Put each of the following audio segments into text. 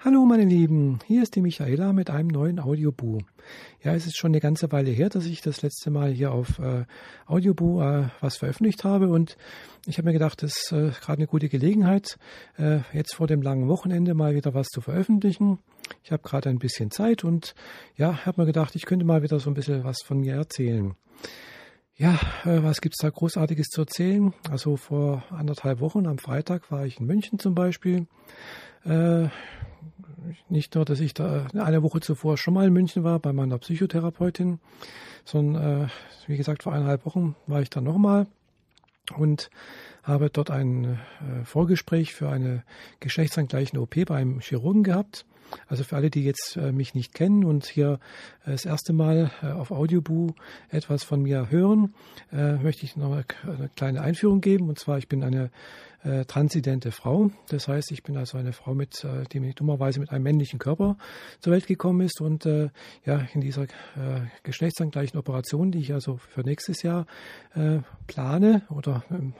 Hallo meine Lieben, hier ist die Michaela mit einem neuen Audiobu. Ja, es ist schon eine ganze Weile her, dass ich das letzte Mal hier auf äh, Audiobu äh, was veröffentlicht habe und ich habe mir gedacht, das ist äh, gerade eine gute Gelegenheit, äh, jetzt vor dem langen Wochenende mal wieder was zu veröffentlichen. Ich habe gerade ein bisschen Zeit und ja, habe mir gedacht, ich könnte mal wieder so ein bisschen was von mir erzählen. Ja, äh, was gibt's da Großartiges zu erzählen? Also vor anderthalb Wochen am Freitag war ich in München zum Beispiel. Äh, nicht nur, dass ich da eine Woche zuvor schon mal in München war bei meiner Psychotherapeutin, sondern äh, wie gesagt, vor eineinhalb Wochen war ich da nochmal und habe dort ein äh, Vorgespräch für eine geschlechtsangleichende OP beim Chirurgen gehabt. Also für alle, die jetzt äh, mich nicht kennen und hier äh, das erste Mal äh, auf Audioboo etwas von mir hören, äh, möchte ich noch eine, eine, kleine Einführung geben. Und zwar, ich bin eine äh, transidente Frau. Das heißt, ich bin also eine Frau, mit, äh, die dummerweise mit einem männlichen Körper zur Welt gekommen ist. Und ja, in dieser geschlechtsangleichen Operation, die ich also für nächstes Jahr plane oder ähm,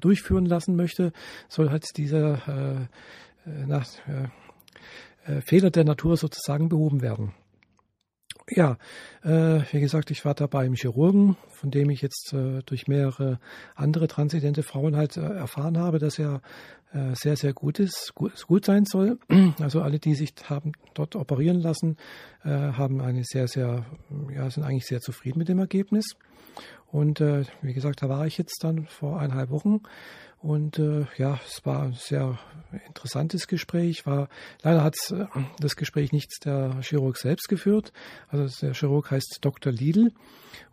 durchführen lassen möchte, soll halt dieser nach äh, Fehler der Natur sozusagen behoben werden. Ja, äh, wie gesagt, ich war da beim Chirurgen, von dem ich jetzt äh, durch mehrere andere transidente Frauen halt äh, erfahren habe, dass er äh, sehr, sehr gut ist, gut, gut, sein soll. Also alle, die sich haben dort operieren lassen, äh, haben eine sehr, sehr, ja, sind eigentlich sehr zufrieden mit dem Ergebnis. Und wie gesagt, da war ich jetzt dann vor eineinhalb Wochen und äh, ja, es war ein sehr interessantes Gespräch. War, leider hat äh, das Gespräch nicht der Chirurg selbst geführt. Also der Chirurg heißt Dr. Lidl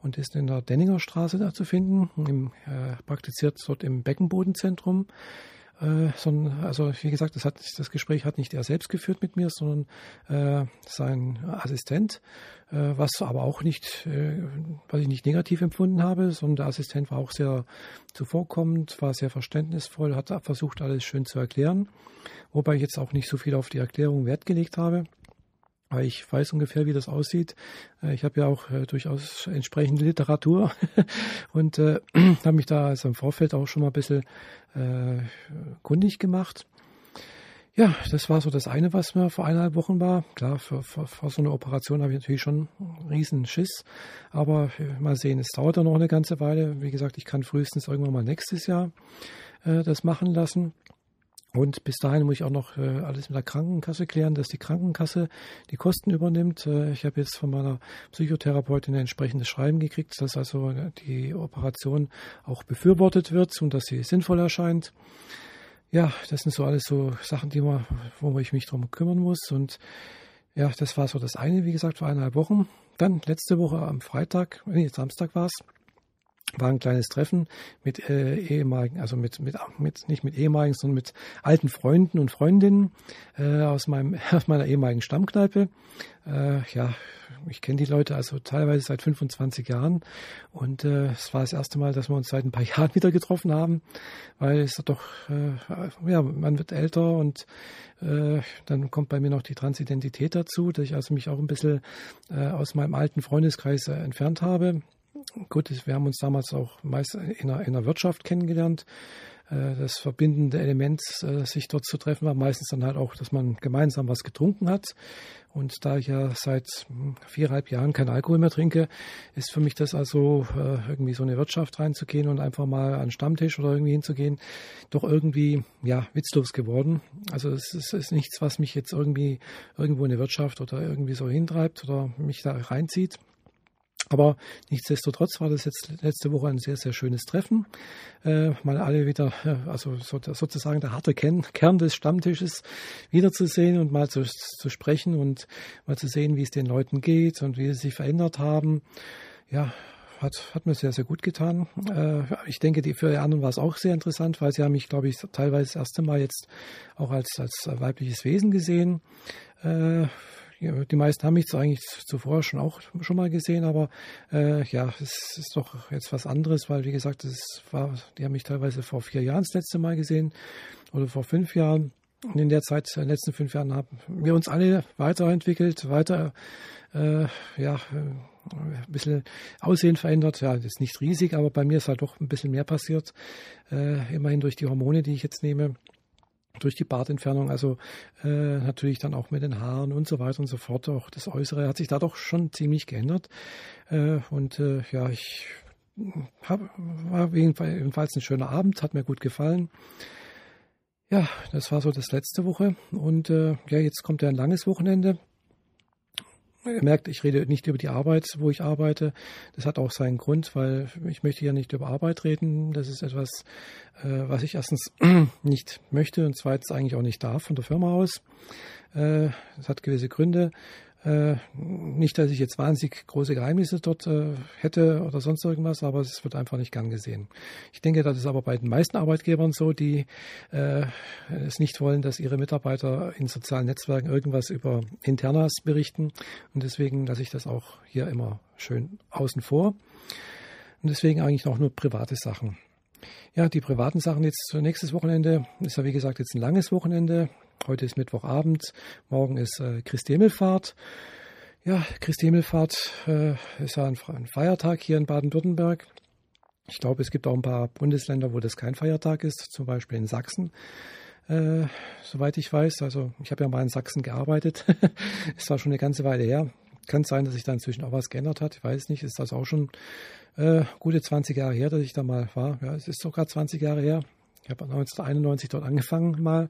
und ist in der Denninger Straße da zu finden. Im, äh, praktiziert dort im Beckenbodenzentrum. Äh, sondern, also wie gesagt, das, hat, das Gespräch hat nicht er selbst geführt mit mir, sondern äh, sein Assistent, äh, was aber auch nicht, äh, was ich nicht negativ empfunden habe, sondern der Assistent war auch sehr zuvorkommend, war sehr verständnisvoll, hat versucht, alles schön zu erklären, wobei ich jetzt auch nicht so viel auf die Erklärung Wert gelegt habe weil ich weiß ungefähr, wie das aussieht. Äh, ich habe ja auch äh, durchaus entsprechende Literatur und äh, habe mich da also im Vorfeld auch schon mal ein bisschen äh, kundig gemacht. Ja, das war so das eine, was mir vor eineinhalb Wochen war. Klar, für so eine Operation habe ich natürlich schon einen riesen Schiss. Aber äh, mal sehen, es dauert ja noch eine ganze Weile. Wie gesagt, ich kann frühestens irgendwann mal nächstes Jahr äh, das machen lassen. Und bis dahin muss ich auch noch äh, alles mit der Krankenkasse klären, dass die Krankenkasse die Kosten übernimmt. Äh, ich habe jetzt von meiner Psychotherapeutin ein entsprechendes Schreiben gekriegt, dass also die Operation auch befürwortet wird und dass sie sinnvoll erscheint. Ja, das sind so alles so Sachen, die man, wo ich mich drum kümmern muss. Und ja, das war so das eine, wie gesagt, vor eineinhalb Wochen. Dann letzte Woche am Freitag, nee, Samstag war es, war ein kleines Treffen mit äh, ehemaligen, also mit, mit, mit, nicht mit ehemaligen, sondern mit alten Freunden und Freundinnen äh, aus, meinem, aus meiner ehemaligen Stammkneipe. Äh, ja, ich kenne die Leute also teilweise seit 25 Jahren und äh, es war das erste Mal, dass wir uns seit ein paar Jahren wieder getroffen haben, weil es doch, äh, ja, man wird älter und äh, dann kommt bei mir noch die Transidentität dazu, dass ich also mich auch ein bisschen äh, aus meinem alten Freundeskreis äh, entfernt habe gut, wir haben uns damals auch meist in der, in der Wirtschaft kennengelernt. Äh, das verbindende Element, äh, sich dort zu treffen, war meistens dann halt auch, dass man gemeinsam was getrunken hat. Und da ich ja seit hm, viereinhalb Jahren kein Alkohol mehr trinke, ist für mich das also äh, irgendwie so eine Wirtschaft reinzugehen und einfach mal an den Stammtisch oder irgendwie hinzugehen, doch irgendwie ja witzlos geworden. Also es ist, ist nichts, was mich jetzt irgendwie irgendwo in der Wirtschaft oder irgendwie so hintreibt oder mich da reinzieht. Aber nichtsdestotrotz war das jetzt letzte Woche ein sehr, sehr schönes Treffen. Äh, mal alle wieder, äh, also so, sozusagen der harte Kern, Kern des Stammtisches wiederzusehen und mal zu, zu sprechen und mal zu sehen, wie es den Leuten geht und wie sie sich verändert haben. Ja, hat, hat mir sehr, sehr gut getan. Äh, ich denke, die, für die anderen war es auch sehr interessant, weil sie haben mich, glaube ich, teilweise das erste Mal jetzt auch als, als weibliches Wesen gesehen. Äh, die meisten haben mich zwar eigentlich zuvor schon auch schon mal gesehen, aber äh, ja, es ist doch jetzt was anderes, weil wie gesagt, es war, die haben mich teilweise vor vier Jahren das letzte Mal gesehen oder vor fünf Jahren. Und in der Zeit, in den letzten fünf Jahren, haben wir uns alle weiterentwickelt, weiter, äh, ja, äh, ein bisschen Aussehen verändert. Ja, das ist nicht riesig, aber bei mir ist halt doch ein bisschen mehr passiert. Äh, immerhin durch die Hormone, die ich jetzt nehme. Durch die Bartentfernung, also äh, natürlich dann auch mit den Haaren und so weiter und so fort. Auch das Äußere hat sich da doch schon ziemlich geändert. Äh, und äh, ja, ich hab, war jedenfalls ein schöner Abend, hat mir gut gefallen. Ja, das war so das letzte Woche. Und äh, ja, jetzt kommt ja ein langes Wochenende. Ihr merkt, ich rede nicht über die Arbeit, wo ich arbeite. Das hat auch seinen Grund, weil ich möchte ja nicht über Arbeit reden. Das ist etwas, äh, was ich erstens nicht möchte und zweitens eigentlich auch nicht darf von der Firma aus. Äh, das hat gewisse Gründe. Äh, nicht, dass ich jetzt wahnsinnig große Geheimnisse dort äh, hätte oder sonst irgendwas, aber es wird einfach nicht gern gesehen. Ich denke, das ist aber bei den meisten Arbeitgebern so, die äh, es nicht wollen, dass ihre Mitarbeiter in sozialen Netzwerken irgendwas über Internas berichten. Und deswegen lasse ich das auch hier immer schön außen vor. Und deswegen eigentlich auch nur private Sachen. Ja, die privaten Sachen jetzt nächstes Wochenende ist ja wie gesagt jetzt ein langes Wochenende. Heute ist Mittwochabend, morgen ist äh, Christi Himmelfahrt. Ja, Christi Himmelfahrt äh, ist ja ein, ein Feiertag hier in Baden-Württemberg. Ich glaube, es gibt auch ein paar Bundesländer, wo das kein Feiertag ist, zum Beispiel in Sachsen. Äh, soweit ich weiß, also ich habe ja mal in Sachsen gearbeitet, ist da schon eine ganze Weile her. Kann sein, dass sich da inzwischen auch was geändert hat. Ich weiß nicht, ist das auch schon äh, gute 20 Jahre her, dass ich da mal war. Ja, es ist sogar 20 Jahre her. Ich habe 1991 dort angefangen mal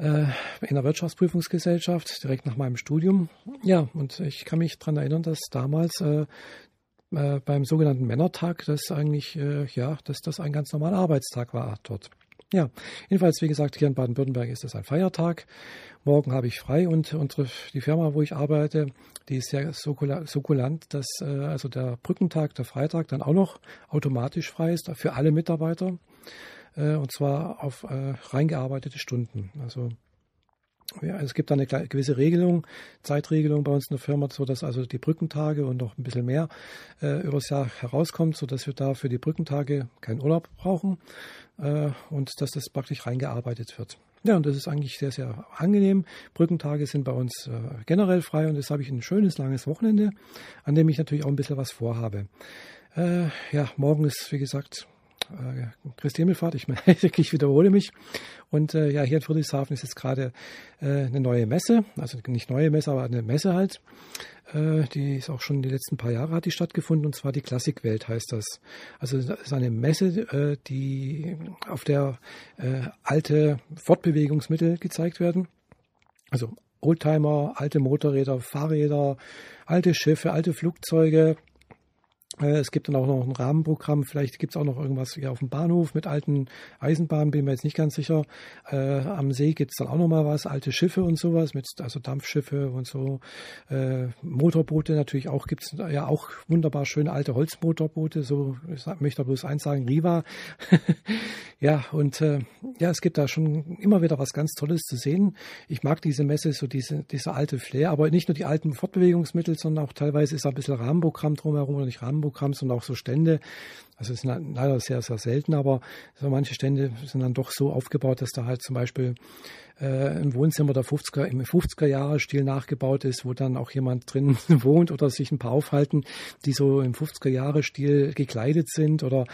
äh, in der Wirtschaftsprüfungsgesellschaft, direkt nach meinem Studium. Ja, und ich kann mich daran erinnern, dass damals äh, äh, beim sogenannten Männertag das eigentlich, äh, ja, dass das ein ganz normaler Arbeitstag war dort. Ja, jedenfalls, wie gesagt, hier in Baden-Württemberg ist es ein Feiertag. Morgen habe ich frei und unsere, die Firma, wo ich arbeite, die ist sehr sukkulant, dass äh, also der Brückentag, der Freitag dann auch noch automatisch frei ist für alle Mitarbeiter. Äh, und zwar auf äh, reingearbeitete Stunden. Also ja, es gibt da eine gewisse Regelung, Zeitregelung bei uns in der Firma, so dass also die Brückentage und noch ein bisschen mehr äh, übers Jahr herauskommt, so dass wir da für die Brückentage keinen Urlaub brauchen äh, und dass das praktisch reingearbeitet wird. Ja, und das ist eigentlich sehr, sehr angenehm. Brückentage sind bei uns äh, generell frei und jetzt habe ich ein schönes, langes Wochenende, an dem ich natürlich auch ein bisschen was vorhabe. Äh, ja, morgen ist, wie gesagt, Christi Himmelfahrt. Ich, ich wiederhole mich. Und äh, ja, hier in Friedrichshafen ist jetzt gerade äh, eine neue Messe, also nicht neue Messe, aber eine Messe halt. Äh, die ist auch schon die letzten paar Jahre hat die stattgefunden und zwar die Klassikwelt heißt das. Also das ist eine Messe, äh, die auf der äh, alte Fortbewegungsmittel gezeigt werden. Also Oldtimer, alte Motorräder, Fahrräder, alte Schiffe, alte Flugzeuge, es gibt dann auch noch ein Rahmenprogramm. Vielleicht gibt es auch noch irgendwas hier auf dem Bahnhof mit alten Eisenbahnen, bin mir jetzt nicht ganz sicher. Äh, am See gibt es dann auch noch mal was, alte Schiffe und sowas, mit also Dampfschiffe und so. Äh, Motorboote natürlich auch gibt es ja auch wunderbar schöne alte Holzmotorboote. So ich möchte bloß eins sagen, Riva. ja und äh, ja, es gibt da schon immer wieder was ganz Tolles zu sehen. Ich mag diese Messe, so diese diese alte Flair, aber nicht nur die alten Fortbewegungsmittel, sondern auch teilweise ist da ein bisschen Rahmenprogramm drumherum oder nicht Rahmenprogramm Programms und auch so Stände. Also es sind leider sehr, sehr selten, aber so manche Stände sind dann doch so aufgebaut, dass da halt zum Beispiel äh, im Wohnzimmer der 50er, im 50er Jahre Stil nachgebaut ist, wo dann auch jemand drin wohnt oder sich ein paar aufhalten, die so im 50er Jahre Stil gekleidet sind oder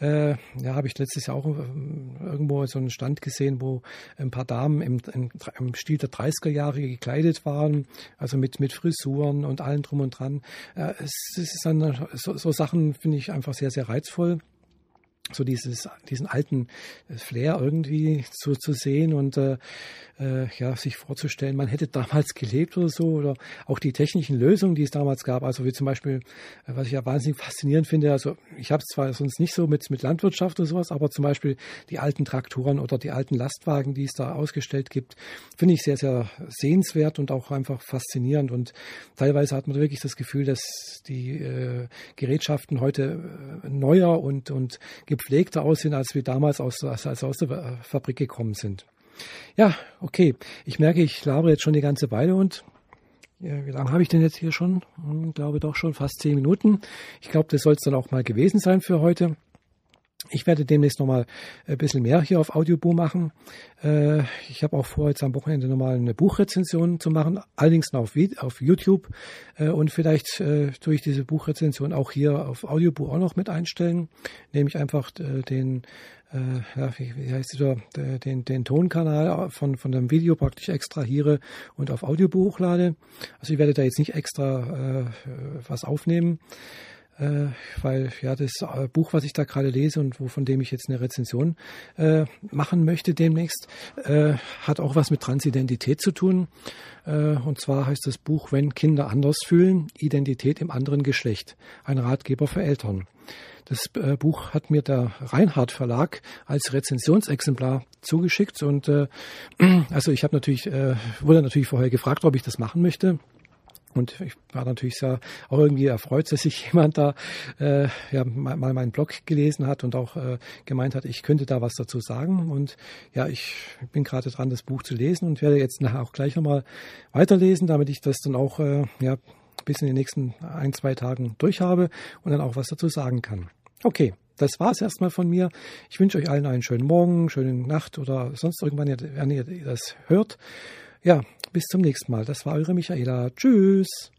äh, ja, habe ich letztes Jahr auch äh, irgendwo so einen Stand gesehen, wo ein paar Damen im, im, Stil der 30er Jahre gekleidet waren, also mit, mit Frisuren und allem drum und dran. Äh, es, es ist dann so, so Sachen finde ich einfach sehr, sehr reizvoll respektvoll so dieses, diesen alten Flair irgendwie zu, zu sehen und äh, äh, ja, sich vorzustellen, man hätte damals gelebt oder so oder auch die technischen Lösungen, die es damals gab, also wie zum Beispiel, äh, was ich ja wahnsinnig faszinierend finde, also ich habe es zwar sonst nicht so mit, mit Landwirtschaft oder sowas, aber zum Beispiel die alten Traktoren oder die alten Lastwagen, die es da ausgestellt gibt, finde ich sehr, sehr sehenswert und auch einfach faszinierend. Und teilweise hat man wirklich das Gefühl, dass die äh, Gerätschaften heute äh, neuer und, und gepflegter aussehen, als wir damals aus, als, als aus der Fabrik gekommen sind. Ja, okay. Ich merke, ich labere jetzt schon die ganze Weile und ja, wie lange habe ich denn jetzt hier schon? Ich hm, glaube doch schon fast zehn Minuten. Ich glaube, das soll es dann auch mal gewesen sein für heute. Ich werde demnächst nochmal ein bisschen mehr hier auf Audioboo machen. Äh, ich habe auch vor, jetzt am Wochenende nochmal eine Buchrezension zu machen, allerdings noch auf, YouTube äh, und vielleicht äh, tue ich diese Buchrezension auch hier auf Audioboo auch noch mit einstellen, nämlich einfach den wie, heißt dieser, den, den Tonkanal von, von dem Video praktisch extrahiere und auf Audiobuch hochlade. Also ich werde da jetzt nicht extra äh, was aufnehmen äh, weil ja das äh, Buch, was ich da gerade lese und wo, von dem ich jetzt eine Rezension äh, machen möchte demnächst, äh, hat auch was mit Transidentität zu tun. Äh, und zwar heißt das Buch Wenn Kinder anders fühlen, Identität im anderen Geschlecht, ein Ratgeber für Eltern. Das äh, Buch hat mir der Reinhardt Verlag als Rezensionsexemplar zugeschickt und äh, also ich habe natürlich äh, wurde natürlich vorher gefragt, ob ich das machen möchte. Und ich war natürlich sehr auch irgendwie erfreut, dass sich jemand da äh, ja, mal, mal meinen Blog gelesen hat und auch äh, gemeint hat, ich könnte da was dazu sagen. Und ja, ich bin gerade dran, das Buch zu lesen und werde jetzt nachher auch gleich nochmal weiterlesen, damit ich das dann auch äh, ja, bis in den nächsten ein, zwei Tagen durchhabe und dann auch was dazu sagen kann. Okay, das war es erstmal von mir. Ich wünsche euch allen einen schönen Morgen, schöne Nacht oder sonst irgendwann, wenn ihr das hört. Ja, bis zum nächsten Mal. Das war eure Michaela. Tschüss.